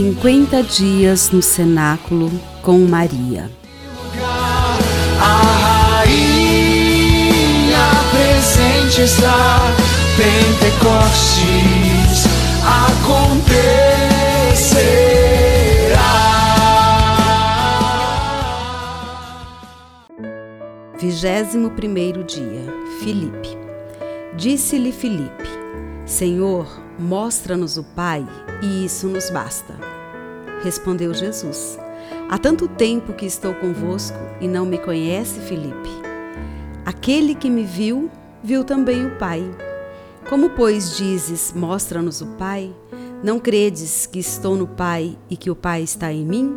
50 dias no cenáculo com Maria. A rainha presente está, Pentecostes acontecerá. Vigésimo primeiro dia, Filipe. Disse-lhe Filipe, Senhor, mostra-nos o Pai, e isso nos basta. Respondeu Jesus, Há tanto tempo que estou convosco e não me conhece, Filipe. Aquele que me viu, viu também o Pai. Como, pois, dizes, mostra-nos o Pai, não credes que estou no Pai e que o Pai está em mim?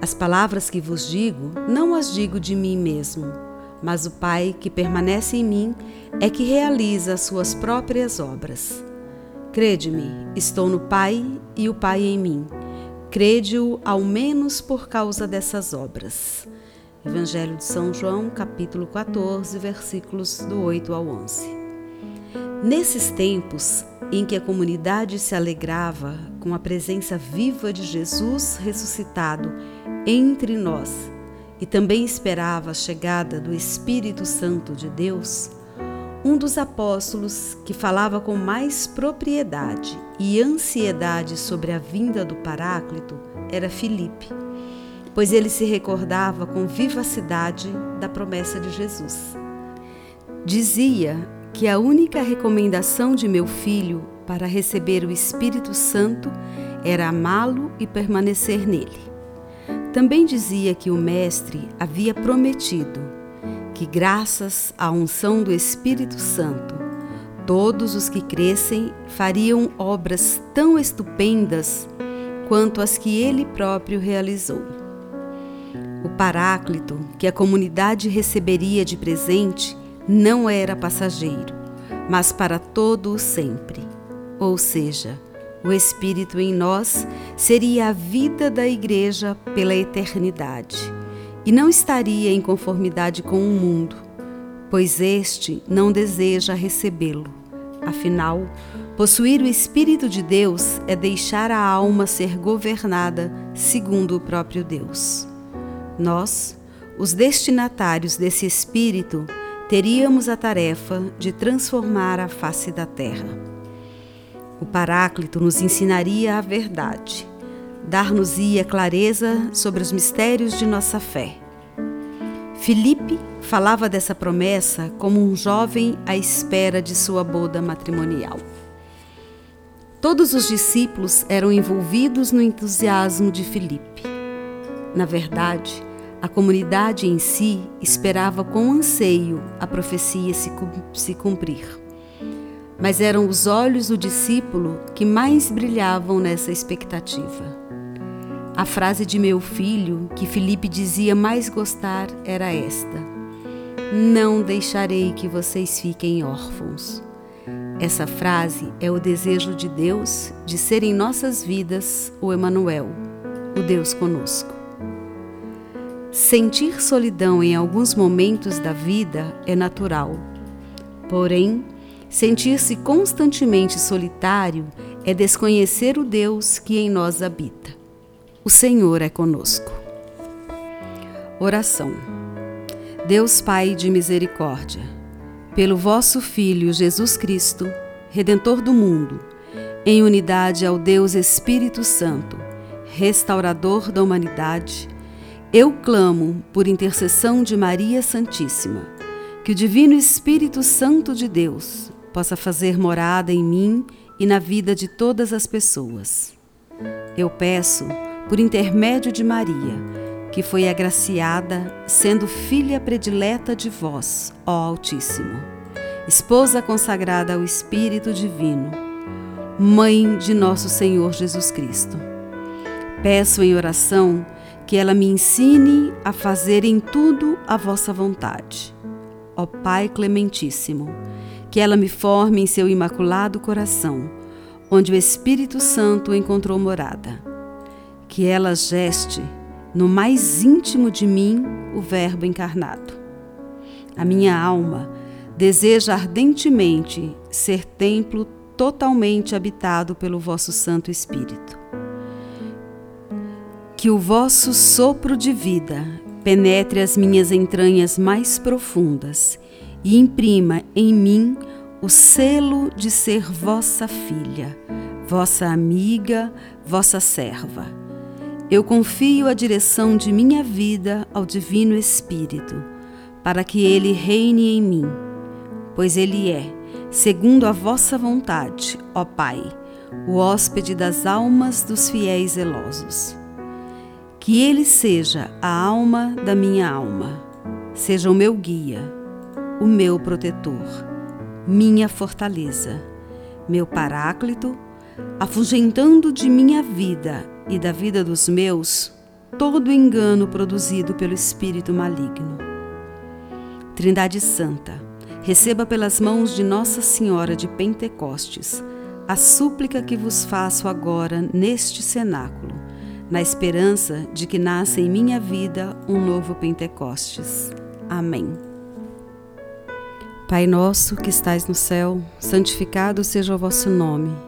As palavras que vos digo, não as digo de mim mesmo, mas o Pai que permanece em mim é que realiza as suas próprias obras. Crede-me, estou no Pai e o Pai em mim. Crede-o ao menos por causa dessas obras. Evangelho de São João, capítulo 14, versículos do 8 ao 11. Nesses tempos em que a comunidade se alegrava com a presença viva de Jesus ressuscitado entre nós e também esperava a chegada do Espírito Santo de Deus, um dos apóstolos que falava com mais propriedade e ansiedade sobre a vinda do Paráclito era Filipe, pois ele se recordava com vivacidade da promessa de Jesus. Dizia que a única recomendação de meu filho para receber o Espírito Santo era amá-lo e permanecer nele. Também dizia que o Mestre havia prometido que, graças à unção do Espírito Santo, todos os que crescem fariam obras tão estupendas quanto as que ele próprio realizou. O Paráclito, que a comunidade receberia de presente, não era passageiro, mas para todo o sempre. Ou seja, o Espírito em nós seria a vida da Igreja pela eternidade e não estaria em conformidade com o mundo, pois este não deseja recebê-lo. Afinal, possuir o Espírito de Deus é deixar a alma ser governada segundo o próprio Deus. Nós, os destinatários desse Espírito, teríamos a tarefa de transformar a face da terra. O Paráclito nos ensinaria a verdade dar-nos-ia clareza sobre os mistérios de nossa fé. Filipe falava dessa promessa como um jovem à espera de sua boda matrimonial. Todos os discípulos eram envolvidos no entusiasmo de Filipe. Na verdade, a comunidade em si esperava com anseio a profecia se cumprir. Mas eram os olhos do discípulo que mais brilhavam nessa expectativa. A frase de meu filho, que Felipe dizia mais gostar, era esta: Não deixarei que vocês fiquem órfãos. Essa frase é o desejo de Deus de ser em nossas vidas o Emanuel, o Deus conosco. Sentir solidão em alguns momentos da vida é natural. Porém, sentir-se constantemente solitário é desconhecer o Deus que em nós habita. O Senhor é conosco. Oração. Deus Pai de misericórdia, pelo vosso Filho Jesus Cristo, Redentor do mundo, em unidade ao Deus Espírito Santo, restaurador da humanidade, eu clamo por intercessão de Maria Santíssima, que o Divino Espírito Santo de Deus possa fazer morada em mim e na vida de todas as pessoas. Eu peço por intermédio de Maria, que foi agraciada, sendo filha predileta de vós, ó Altíssimo, esposa consagrada ao Espírito Divino, mãe de nosso Senhor Jesus Cristo. Peço em oração que ela me ensine a fazer em tudo a vossa vontade. Ó Pai Clementíssimo, que ela me forme em seu imaculado coração, onde o Espírito Santo encontrou morada que ela geste no mais íntimo de mim o Verbo encarnado. A minha alma deseja ardentemente ser templo totalmente habitado pelo vosso Santo Espírito. Que o vosso sopro de vida penetre as minhas entranhas mais profundas e imprima em mim o selo de ser vossa filha, vossa amiga, vossa serva. Eu confio a direção de minha vida ao Divino Espírito, para que ele reine em mim, pois ele é, segundo a vossa vontade, ó Pai, o hóspede das almas dos fiéis zelosos. Que ele seja a alma da minha alma, seja o meu guia, o meu protetor, minha fortaleza, meu paráclito, afugentando de minha vida e da vida dos meus todo engano produzido pelo espírito maligno. Trindade Santa, receba pelas mãos de Nossa Senhora de Pentecostes a súplica que vos faço agora neste cenáculo, na esperança de que nasça em minha vida um novo Pentecostes. Amém. Pai nosso que estais no céu, santificado seja o vosso nome.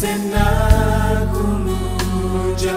num cenáculo de